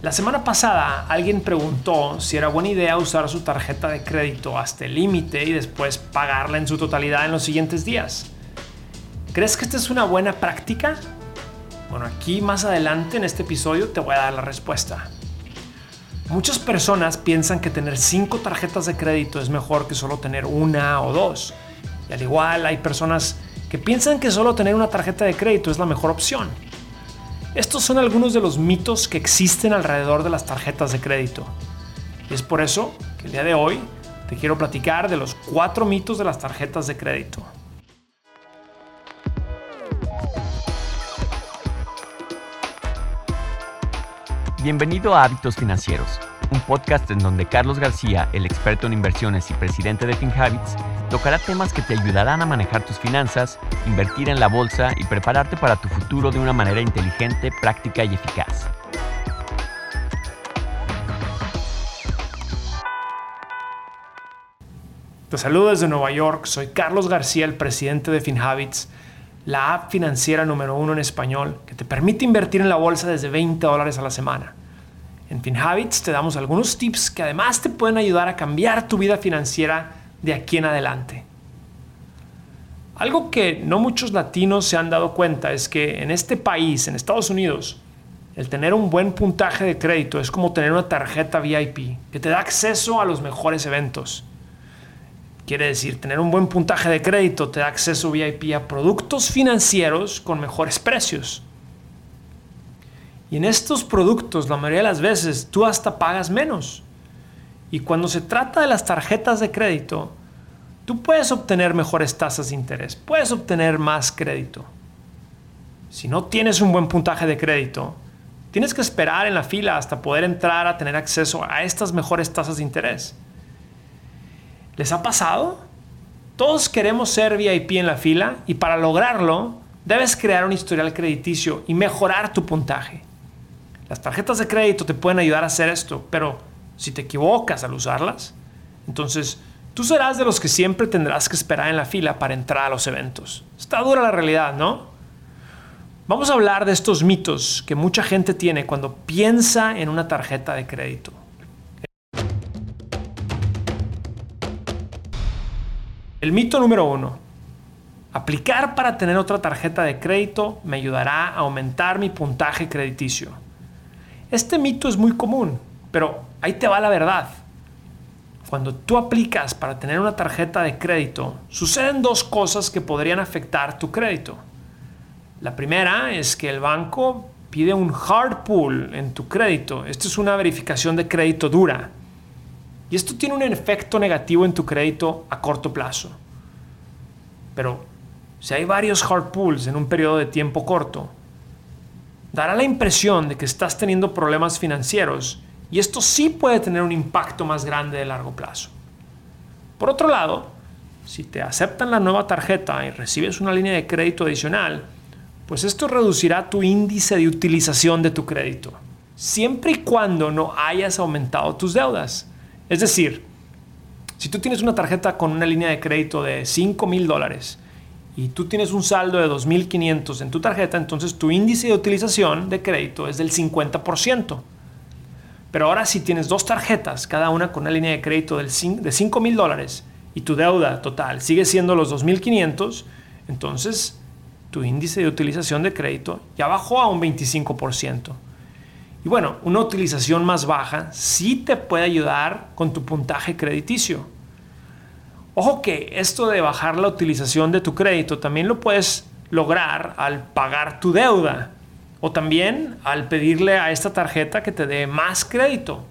La semana pasada alguien preguntó si era buena idea usar su tarjeta de crédito hasta el límite y después pagarla en su totalidad en los siguientes días. ¿Crees que esta es una buena práctica? Bueno, aquí más adelante en este episodio te voy a dar la respuesta. Muchas personas piensan que tener cinco tarjetas de crédito es mejor que solo tener una o dos. Y al igual hay personas que piensan que solo tener una tarjeta de crédito es la mejor opción. Estos son algunos de los mitos que existen alrededor de las tarjetas de crédito. Y es por eso que el día de hoy te quiero platicar de los cuatro mitos de las tarjetas de crédito. Bienvenido a Hábitos Financieros, un podcast en donde Carlos García, el experto en inversiones y presidente de FinHabits, tocará temas que te ayudarán a manejar tus finanzas, invertir en la bolsa y prepararte para tu futuro de una manera inteligente, práctica y eficaz. Te saludo desde Nueva York, soy Carlos García, el presidente de FinHabits, la app financiera número uno en español que te permite invertir en la bolsa desde 20 dólares a la semana. En FinHabits te damos algunos tips que además te pueden ayudar a cambiar tu vida financiera de aquí en adelante. Algo que no muchos latinos se han dado cuenta es que en este país, en Estados Unidos, el tener un buen puntaje de crédito es como tener una tarjeta VIP que te da acceso a los mejores eventos. Quiere decir, tener un buen puntaje de crédito te da acceso VIP a productos financieros con mejores precios. Y en estos productos, la mayoría de las veces, tú hasta pagas menos. Y cuando se trata de las tarjetas de crédito, tú puedes obtener mejores tasas de interés, puedes obtener más crédito. Si no tienes un buen puntaje de crédito, tienes que esperar en la fila hasta poder entrar a tener acceso a estas mejores tasas de interés. ¿Les ha pasado? Todos queremos ser VIP en la fila y para lograrlo debes crear un historial crediticio y mejorar tu puntaje. Las tarjetas de crédito te pueden ayudar a hacer esto, pero si te equivocas al usarlas, entonces tú serás de los que siempre tendrás que esperar en la fila para entrar a los eventos. Está dura la realidad, ¿no? Vamos a hablar de estos mitos que mucha gente tiene cuando piensa en una tarjeta de crédito. El mito número uno. Aplicar para tener otra tarjeta de crédito me ayudará a aumentar mi puntaje crediticio. Este mito es muy común, pero ahí te va la verdad. Cuando tú aplicas para tener una tarjeta de crédito, suceden dos cosas que podrían afectar tu crédito. La primera es que el banco pide un hard pull en tu crédito. Esto es una verificación de crédito dura. Y esto tiene un efecto negativo en tu crédito a corto plazo. Pero si hay varios hard pulls en un periodo de tiempo corto, dará la impresión de que estás teniendo problemas financieros y esto sí puede tener un impacto más grande de largo plazo. Por otro lado, si te aceptan la nueva tarjeta y recibes una línea de crédito adicional, pues esto reducirá tu índice de utilización de tu crédito, siempre y cuando no hayas aumentado tus deudas. Es decir, si tú tienes una tarjeta con una línea de crédito de 5 mil dólares y tú tienes un saldo de 2.500 en tu tarjeta, entonces tu índice de utilización de crédito es del 50%. Pero ahora si tienes dos tarjetas, cada una con una línea de crédito de 5 mil dólares y tu deuda total sigue siendo los 2.500, entonces tu índice de utilización de crédito ya bajó a un 25%. Y bueno, una utilización más baja sí te puede ayudar con tu puntaje crediticio. Ojo que esto de bajar la utilización de tu crédito también lo puedes lograr al pagar tu deuda o también al pedirle a esta tarjeta que te dé más crédito.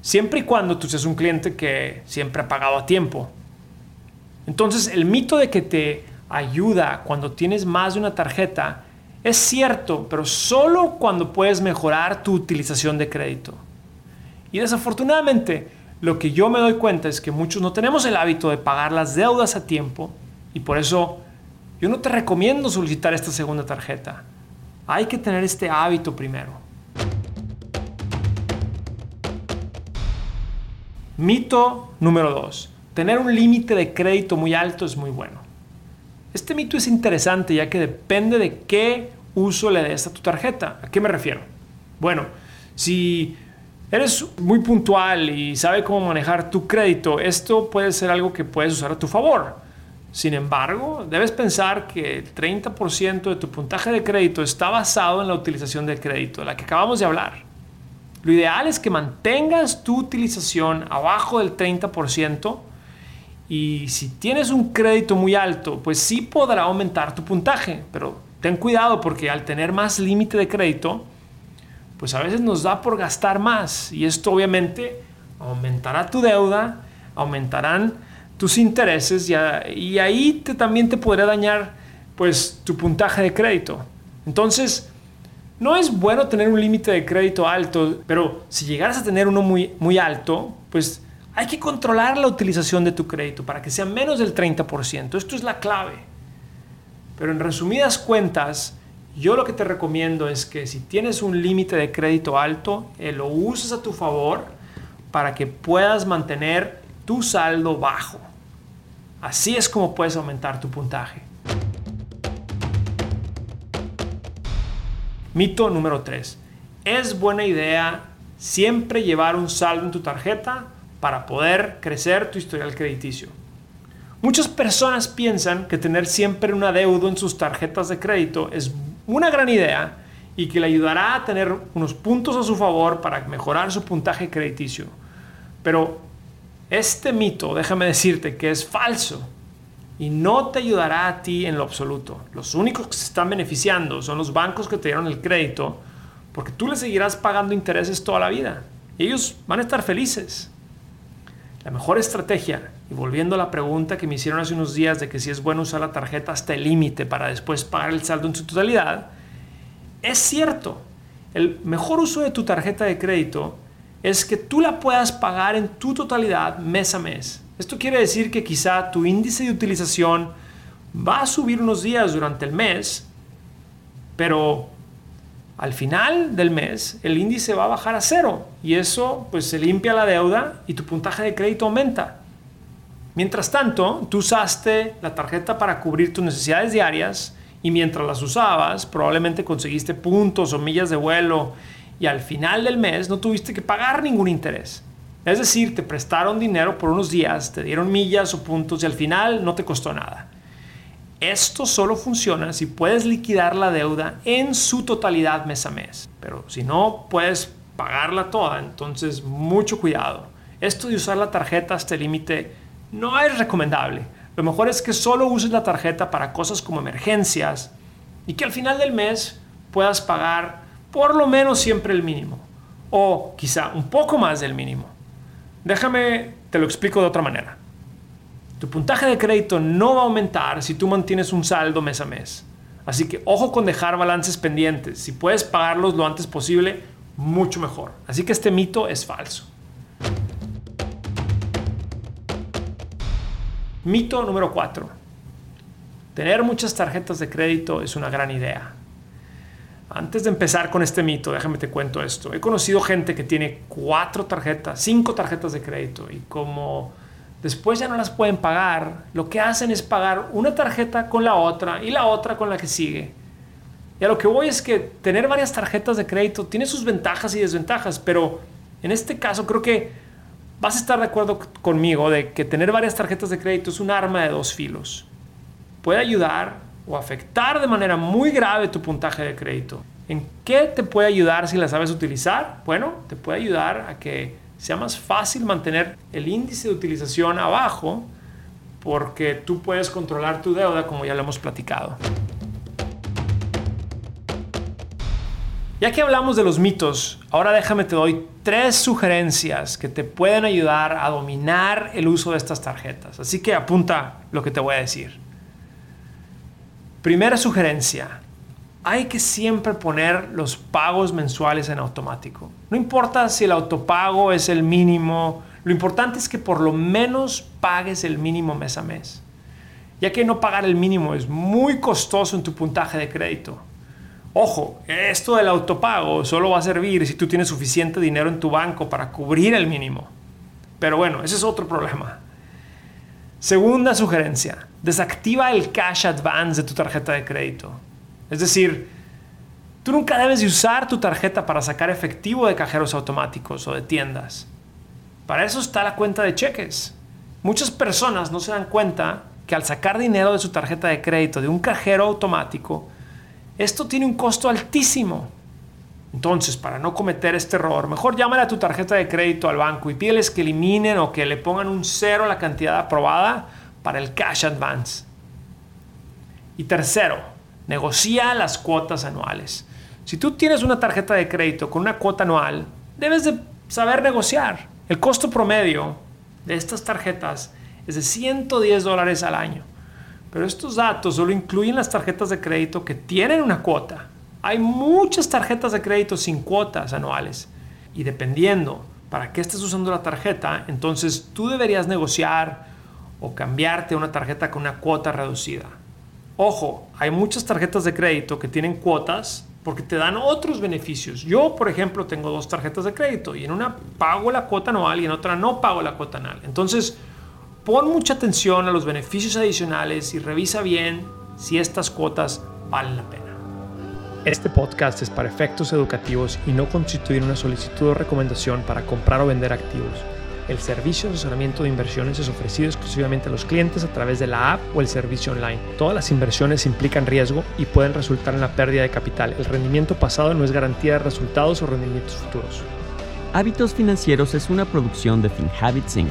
Siempre y cuando tú seas un cliente que siempre ha pagado a tiempo. Entonces, el mito de que te ayuda cuando tienes más de una tarjeta es cierto, pero solo cuando puedes mejorar tu utilización de crédito. Y desafortunadamente, lo que yo me doy cuenta es que muchos no tenemos el hábito de pagar las deudas a tiempo y por eso yo no te recomiendo solicitar esta segunda tarjeta. Hay que tener este hábito primero. Mito número 2. Tener un límite de crédito muy alto es muy bueno. Este mito es interesante ya que depende de qué uso le des a tu tarjeta. ¿A qué me refiero? Bueno, Si eres muy puntual y sabes cómo manejar tu crédito, esto puede ser algo que puedes usar a tu favor. Sin embargo, debes pensar que el 30% de tu puntaje de crédito está basado en la utilización del crédito, de la que acabamos de hablar. Lo ideal es que mantengas tu utilización abajo del 30% y si tienes un crédito muy alto, pues sí podrá aumentar tu puntaje, pero ten cuidado porque al tener más límite de crédito, pues a veces nos da por gastar más y esto obviamente aumentará tu deuda, aumentarán tus intereses y, ahí te, también te podrá dañar pues tu puntaje de crédito. Entonces, no es bueno tener un límite de crédito alto, pero si llegaras a tener uno muy, muy alto, pues hay que controlar la utilización de tu crédito para que sea menos del 30%. Esto es la clave. Pero en resumidas cuentas, yo lo que te recomiendo es que si tienes un límite de crédito alto, eh, lo uses a tu favor para que puedas mantener tu saldo bajo. Así es como puedes aumentar tu puntaje. Mito número 3. Es buena idea siempre llevar un saldo en tu tarjeta para poder crecer tu historial crediticio. Muchas personas piensan que tener siempre un adeudo en sus tarjetas de crédito es una gran idea y que le ayudará a tener unos puntos a su favor para mejorar su puntaje crediticio. Pero este mito, déjame decirte que es falso y no te ayudará a ti en lo absoluto. Los únicos que se están beneficiando son los bancos que te dieron el crédito porque tú les seguirás pagando intereses toda la vida y ellos van a estar felices. La mejor estrategia, y volviendo a la pregunta que me hicieron hace unos días de que si es bueno usar la tarjeta hasta el límite para después pagar el saldo en su totalidad, es cierto. El mejor uso de tu tarjeta de crédito es que tú la puedas pagar en tu totalidad mes a mes. Esto quiere decir que quizá tu índice de utilización va a subir unos días durante el mes, pero al final del mes el índice va a bajar a cero y eso pues se limpia la deuda y tu puntaje de crédito aumenta. Mientras tanto, tú usaste la tarjeta para cubrir tus necesidades diarias y mientras las usabas probablemente conseguiste puntos o millas de vuelo y al final del mes no tuviste que pagar ningún interés. Es decir, te prestaron dinero por unos días, te dieron millas o puntos y al final no te costó nada. Esto solo funciona si puedes liquidar la deuda en su totalidad mes a mes. Pero si no puedes pagarla toda, entonces mucho cuidado. Esto de usar la tarjeta hasta el límite no es recomendable. Lo mejor es que solo uses la tarjeta para cosas como emergencias y que al final del mes puedas pagar por lo menos siempre el mínimo o quizá un poco más del mínimo. Déjame, te lo explico de otra manera. Tu puntaje de crédito no va a aumentar si tú mantienes un saldo mes a mes. Así que ojo con dejar balances pendientes. Si puedes pagarlos lo antes posible, mucho mejor. Así que este mito es falso. Mito número 4. Tener muchas tarjetas de crédito es una gran idea. Antes de empezar con este mito, déjame te cuento esto. He conocido gente que tiene cuatro tarjetas, cinco tarjetas de crédito y como después ya no las pueden pagar, lo que hacen es pagar una tarjeta con la otra y la otra con la que sigue. Y a lo que voy es que tener varias tarjetas de crédito tiene sus ventajas y desventajas, pero en este caso creo que vas a estar de acuerdo conmigo de que tener varias tarjetas de crédito es un arma de dos filos. Puede ayudar o afectar de manera muy grave tu puntaje de crédito. ¿En qué te puede ayudar si la sabes utilizar? Bueno, te puede ayudar a que sea más fácil mantener el índice de utilización abajo porque tú puedes controlar tu deuda como ya lo hemos platicado. Ya que hablamos de los mitos, ahora déjame te doy tres sugerencias que te pueden ayudar a dominar el uso de estas tarjetas. Así que apunta lo que te voy a decir. Primera sugerencia, hay que siempre poner los pagos mensuales en automático. No importa si el autopago es el mínimo, lo importante es que por lo menos pagues el mínimo mes a mes. Ya que no pagar el mínimo es muy costoso en tu puntaje de crédito. Ojo, esto del autopago solo va a servir si tú tienes suficiente dinero en tu banco para cubrir el mínimo. Pero bueno, ese es otro problema. Segunda sugerencia, desactiva el cash advance de tu tarjeta de crédito. Es decir, Tú nunca debes de usar tu tarjeta para sacar efectivo de cajeros automáticos o de tiendas. Para eso está la cuenta de cheques. Muchas personas no se dan cuenta que al sacar dinero de su tarjeta de crédito de un cajero automático, esto tiene un costo altísimo. Entonces, para no cometer este error, mejor llámale a tu tarjeta de crédito al banco y pídeles que eliminen o que le pongan un cero a la cantidad aprobada para el cash advance. Y tercero, negocia las cuotas anuales. Si tú tienes una tarjeta de crédito con una cuota anual, debes de saber negociar. El costo promedio de estas tarjetas es de 110 dólares al año. Pero estos datos solo incluyen las tarjetas de crédito que tienen una cuota. Hay muchas tarjetas de crédito sin cuotas anuales. Y dependiendo para qué estés usando la tarjeta, entonces tú deberías negociar o cambiarte a una tarjeta con una cuota reducida. Ojo, hay muchas tarjetas de crédito que tienen cuotas porque te dan otros beneficios. Yo, por ejemplo, tengo dos tarjetas de crédito y en una pago la cuota anual y en otra no pago la cuota anual. Entonces, pon mucha atención a los beneficios adicionales y revisa bien si estas cuotas valen la pena. Este podcast es para efectos educativos y no constituye una solicitud o recomendación para comprar o vender activos. El servicio de asesoramiento de inversiones es ofrecido exclusivamente a los clientes a través de la app o el servicio online. Todas las inversiones implican riesgo y pueden resultar en la pérdida de capital. El rendimiento pasado no es garantía de resultados o rendimientos futuros. Hábitos Financieros es una producción de FinHabits Inc.,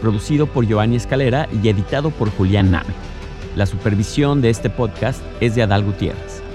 producido por Giovanni Escalera y editado por Julián Name. La supervisión de este podcast es de Adal Gutiérrez.